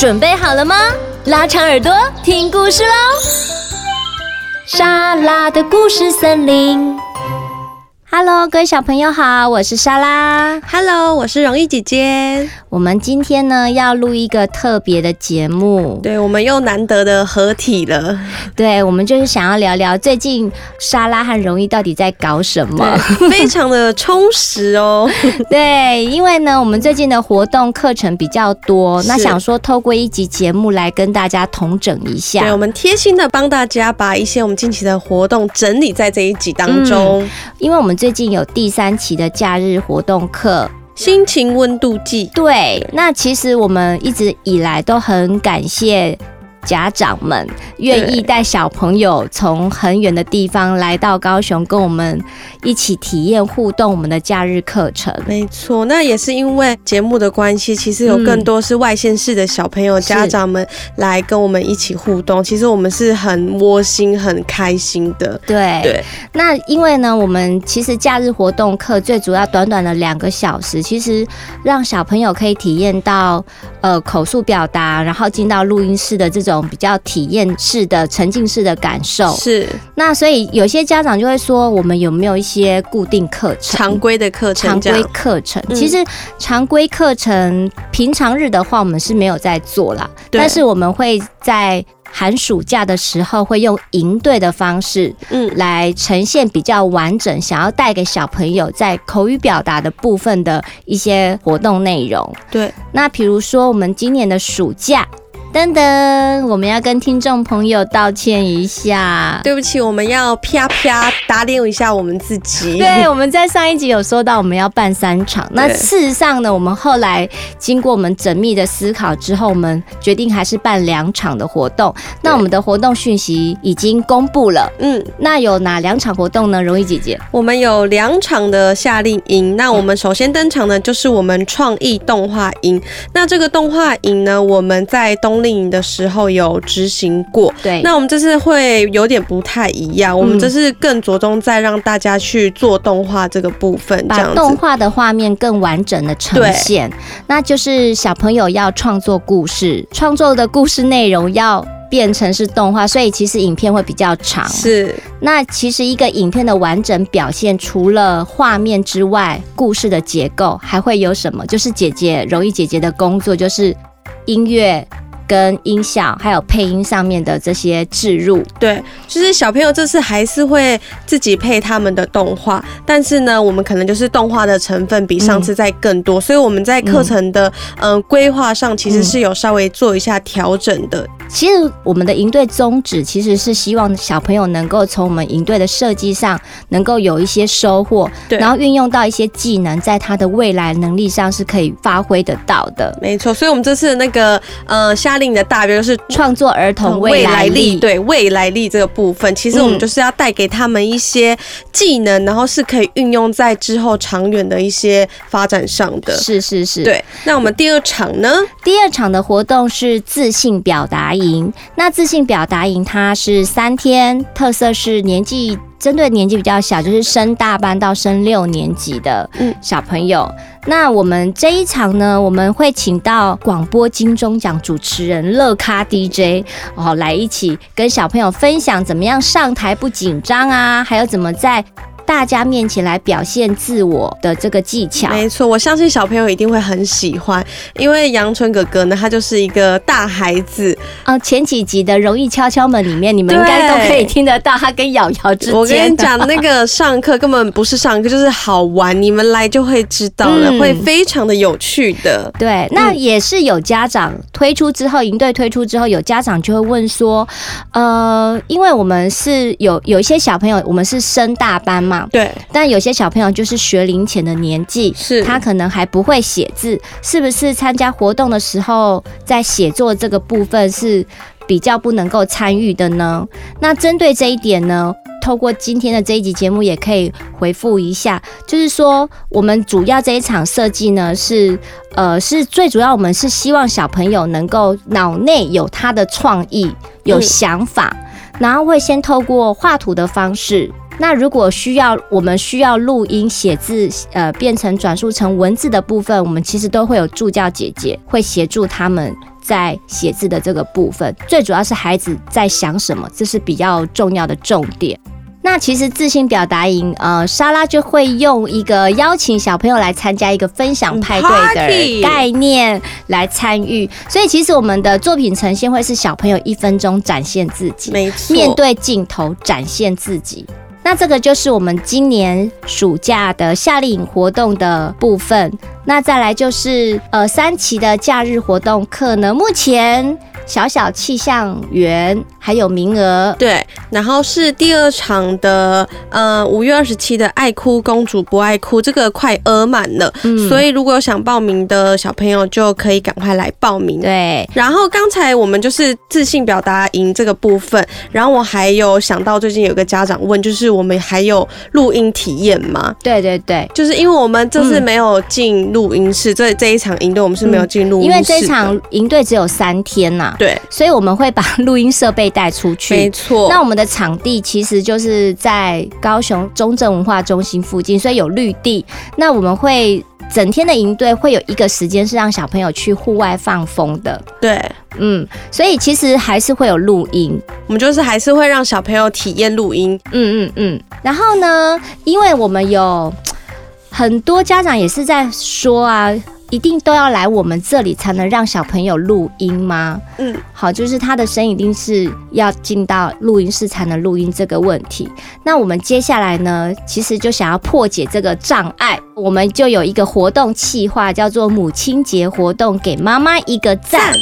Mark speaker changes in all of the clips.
Speaker 1: 准备好了吗？拉长耳朵听故事喽！沙拉的故事森林。Hello，各位小朋友好，我是莎拉。
Speaker 2: Hello，我是容易姐姐。
Speaker 1: 我们今天呢要录一个特别的节目，
Speaker 2: 对，我们又难得的合体了。
Speaker 1: 对，我们就是想要聊聊最近莎拉和容易到底在搞什么，
Speaker 2: 非常的充实哦。
Speaker 1: 对，因为呢，我们最近的活动课程比较多，那想说透过一集节目来跟大家统整一下。
Speaker 2: 对，我们贴心的帮大家把一些我们近期的活动整理在这一集当中，
Speaker 1: 嗯、因为我们。最近有第三期的假日活动课，
Speaker 2: 心情温度计。
Speaker 1: 对，那其实我们一直以来都很感谢。家长们愿意带小朋友从很远的地方来到高雄，跟我们一起体验互动我们的假日课程。
Speaker 2: 没错，那也是因为节目的关系，其实有更多是外县市的小朋友、嗯、家长们来跟我们一起互动。其实我们是很窝心、很开心的。
Speaker 1: 对对。那因为呢，我们其实假日活动课最主要短短的两个小时，其实让小朋友可以体验到呃口述表达，然后进到录音室的这种。种比较体验式的沉浸式的感受
Speaker 2: 是，
Speaker 1: 那所以有些家长就会说，我们有没有一些固定课程、
Speaker 2: 常规的课程？
Speaker 1: 常规课程，其实常规课程平常日的话，我们是没有在做啦，但是我们会在。寒暑假的时候会用营队的方式，嗯，来呈现比较完整，想要带给小朋友在口语表达的部分的一些活动内容。
Speaker 2: 对，
Speaker 1: 那比如说我们今年的暑假。噔噔，我们要跟听众朋友道歉一下，
Speaker 2: 对不起，我们要啪啪打脸一下我们自己。
Speaker 1: 对，我们在上一集有说到我们要办三场，那事实上呢，我们后来经过我们缜密的思考之后，我们决定还是办两场的活动。那我们的活动讯息已经公布了，嗯，那有哪两场活动呢？容易姐姐，
Speaker 2: 我们有两场的夏令营。那我们首先登场呢，就是我们创意动画营。那这个动画营呢，我们在东。令营的时候有执行过，
Speaker 1: 对，
Speaker 2: 那我们这次会有点不太一样，嗯、我们这是更着重在让大家去做动画这个部分，这样子，
Speaker 1: 把动画的画面更完整的呈现，那就是小朋友要创作故事，创作的故事内容要变成是动画，所以其实影片会比较长。
Speaker 2: 是，
Speaker 1: 那其实一个影片的完整表现，除了画面之外，故事的结构还会有什么？就是姐姐容易姐姐的工作，就是音乐。跟音效还有配音上面的这些置入，
Speaker 2: 对，就是小朋友这次还是会自己配他们的动画，但是呢，我们可能就是动画的成分比上次再更多，嗯、所以我们在课程的嗯规划上其实是有稍微做一下调整的。
Speaker 1: 其实我们的营队宗旨其实是希望小朋友能够从我们营队的设计上能够有一些收获，对，然后运用到一些技能，在他的未来能力上是可以发挥得到的。
Speaker 2: 没错，所以我们这次的那个呃夏令的大标就是
Speaker 1: 创作儿童未来力，
Speaker 2: 对未来力这个部分，其实我们就是要带给他们一些技能，然后是可以运用在之后长远的一些发展上的。
Speaker 1: 是是是，
Speaker 2: 对。那我们第二场呢？
Speaker 1: 第二场的活动是自信表达营，那自信表达营它是三天，特色是年纪针对年纪比较小，就是升大班到升六年级的小朋友。嗯、那我们这一场呢，我们会请到广播金钟奖主持人乐咖 DJ 哦，来一起跟小朋友分享怎么样上台不紧张啊，还有怎么在。大家面前来表现自我的这个技巧，
Speaker 2: 没错，我相信小朋友一定会很喜欢，因为杨春哥哥呢，他就是一个大孩子
Speaker 1: 啊。前几集的《容易敲敲门》里面，你们应该都可以听得到他跟瑶瑶之间。
Speaker 2: 我跟你讲，那个上课根本不是上课，就是好玩，你们来就会知道了，嗯、会非常的有趣的。
Speaker 1: 对，那也是有家长推出之后，营队推出之后，有家长就会问说，呃，因为我们是有有一些小朋友，我们是升大班嘛。
Speaker 2: 对，
Speaker 1: 但有些小朋友就是学龄前的年纪，是他可能还不会写字，是不是参加活动的时候，在写作这个部分是比较不能够参与的呢？那针对这一点呢，透过今天的这一集节目，也可以回复一下，就是说我们主要这一场设计呢，是呃是最主要，我们是希望小朋友能够脑内有他的创意、有想法，嗯、然后会先透过画图的方式。那如果需要，我们需要录音写字，呃，变成转述成文字的部分，我们其实都会有助教姐姐会协助他们在写字的这个部分。最主要是孩子在想什么，这是比较重要的重点。那其实自信表达营，呃，莎拉就会用一个邀请小朋友来参加一个分享派对的概念来参与，所以其实我们的作品呈现会是小朋友一分钟展现自己，
Speaker 2: 没错，
Speaker 1: 面对镜头展现自己。那这个就是我们今年暑假的夏令营活动的部分。那再来就是呃三期的假日活动，可能目前。小小气象员还有名额，
Speaker 2: 对，然后是第二场的，呃，五月二十七的爱哭公主不爱哭，这个快额满了，嗯，所以如果有想报名的小朋友就可以赶快来报名。
Speaker 1: 对，
Speaker 2: 然后刚才我们就是自信表达营这个部分，然后我还有想到最近有个家长问，就是我们还有录音体验吗？
Speaker 1: 对对对，
Speaker 2: 就是因为我们这次没有进录音室，这、嗯、这一场营队我们是没有进录音室、嗯，
Speaker 1: 因为这一场营队只有三天呐、啊。
Speaker 2: 对，
Speaker 1: 所以我们会把录音设备带出去。
Speaker 2: 没错，
Speaker 1: 那我们的场地其实就是在高雄中正文化中心附近，所以有绿地。那我们会整天的营队会有一个时间是让小朋友去户外放风的。
Speaker 2: 对，
Speaker 1: 嗯，所以其实还是会有录音，
Speaker 2: 我们就是还是会让小朋友体验录音。
Speaker 1: 嗯嗯嗯。然后呢，因为我们有很多家长也是在说啊。一定都要来我们这里才能让小朋友录音吗？嗯，好，就是他的声音一定是要进到录音室才能录音这个问题。那我们接下来呢，其实就想要破解这个障碍，我们就有一个活动企划，叫做母亲节活动，给妈妈一个赞。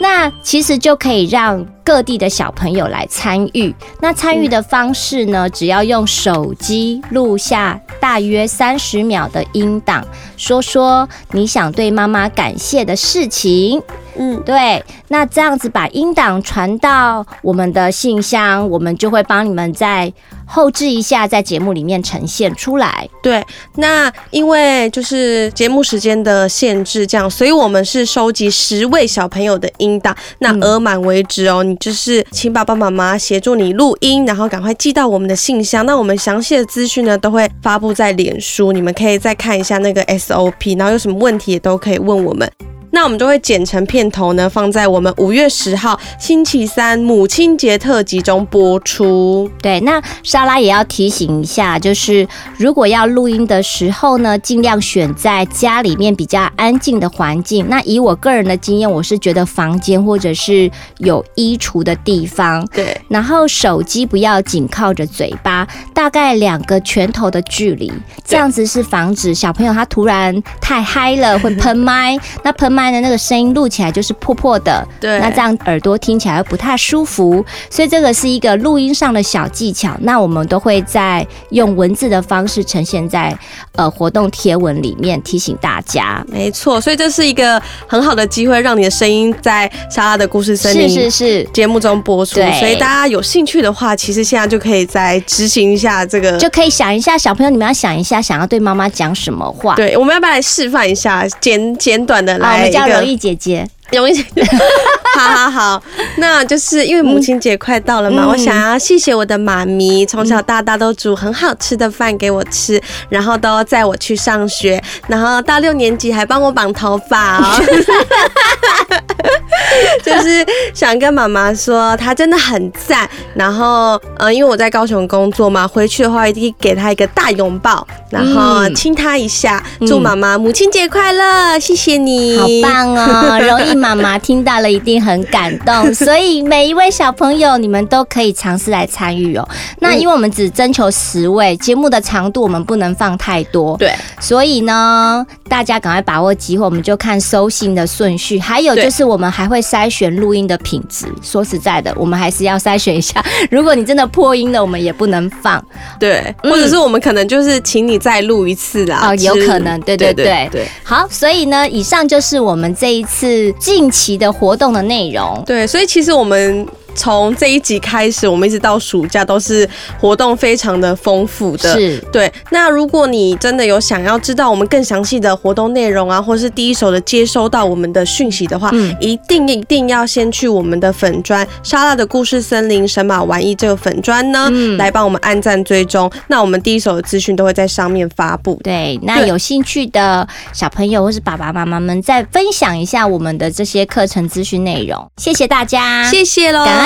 Speaker 1: 那其实就可以让各地的小朋友来参与。那参与的方式呢，只要用手机录下大约三十秒的音档，说说你想对妈妈感谢的事情。嗯，对。那这样子把音档传到我们的信箱，我们就会帮你们在后置一下，在节目里面呈现出来。
Speaker 2: 对，那因为就是节目时间的限制，这样，所以我们是收集十位小朋友的音档，那额满为止哦。你就是请爸爸妈妈协助你录音，然后赶快寄到我们的信箱。那我们详细的资讯呢，都会发布在脸书，你们可以再看一下那个 SOP，然后有什么问题也都可以问我们。那我们就会剪成片头呢，放在我们五月十号星期三母亲节特辑中播出。
Speaker 1: 对，那莎拉也要提醒一下，就是如果要录音的时候呢，尽量选在家里面比较安静的环境。那以我个人的经验，我是觉得房间或者是有衣橱的地方。
Speaker 2: 对，
Speaker 1: 然后手机不要紧靠着嘴巴，大概两个拳头的距离，这样子是防止小朋友他突然太嗨了会喷麦。那喷麦。的那个声音录起来就是破破的，
Speaker 2: 对，
Speaker 1: 那这样耳朵听起来不太舒服，所以这个是一个录音上的小技巧。那我们都会在用文字的方式呈现在呃活动贴文里面提醒大家。
Speaker 2: 没错，所以这是一个很好的机会，让你的声音在莎拉的故事森林
Speaker 1: 是是是
Speaker 2: 节目中播出。所以大家有兴趣的话，其实现在就可以再执行一下这个，
Speaker 1: 就可以想一下小朋友，你们要想一下想要对妈妈讲什么话。
Speaker 2: 对，我们要不要来示范一下简简短的来？
Speaker 1: 叫容易姐姐，
Speaker 2: 容易姐姐，好好好，那就是因为母亲节快到了嘛，嗯、我想要谢谢我的妈咪，从小到大都煮很好吃的饭给我吃，然后都载我去上学，然后到六年级还帮我绑头发哦。就是想跟妈妈说，她真的很赞。然后，呃，因为我在高雄工作嘛，回去的话一定给她一个大拥抱，然后亲她一下，祝妈妈母亲节快乐，谢谢你，
Speaker 1: 好棒哦！容易妈妈听到了一定很感动，所以每一位小朋友，你们都可以尝试来参与哦。那因为我们只征求十位，节目的长度我们不能放太多，
Speaker 2: 对，
Speaker 1: 所以呢，大家赶快把握机会，我们就看收信的顺序，还有就是我们还会。会筛选录音的品质。说实在的，我们还是要筛选一下。如果你真的破音了，我们也不能放。
Speaker 2: 对，或者是我们可能就是请你再录一次啦。
Speaker 1: 哦，有可能。对对，
Speaker 2: 对，对。
Speaker 1: 好，所以呢，以上就是我们这一次近期的活动的内容。
Speaker 2: 对，所以其实我们。从这一集开始，我们一直到暑假都是活动非常的丰富的。
Speaker 1: 是，
Speaker 2: 对。那如果你真的有想要知道我们更详细的活动内容啊，或是第一手的接收到我们的讯息的话，嗯，一定一定要先去我们的粉砖莎拉的故事森林神马玩意这个粉砖呢，嗯、来帮我们按赞追踪。那我们第一手的资讯都会在上面发布。
Speaker 1: 对，那有兴趣的小朋友或是爸爸妈妈们，再分享一下我们的这些课程资讯内容。谢谢大家，
Speaker 2: 谢谢喽，
Speaker 1: 感恩